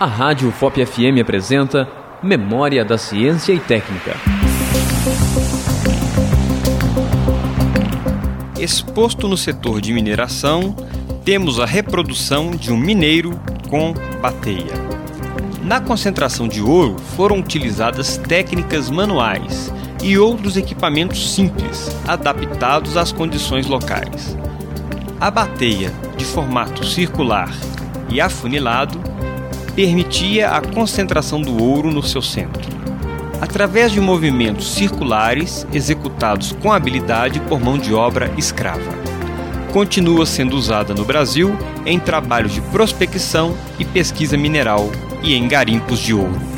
A Rádio FOP FM apresenta Memória da Ciência e Técnica. Exposto no setor de mineração, temos a reprodução de um mineiro com bateia. Na concentração de ouro foram utilizadas técnicas manuais e outros equipamentos simples, adaptados às condições locais. A bateia, de formato circular e afunilado, permitia a concentração do ouro no seu centro, através de movimentos circulares executados com habilidade por mão de obra escrava. Continua sendo usada no Brasil em trabalhos de prospecção e pesquisa mineral e em garimpos de ouro.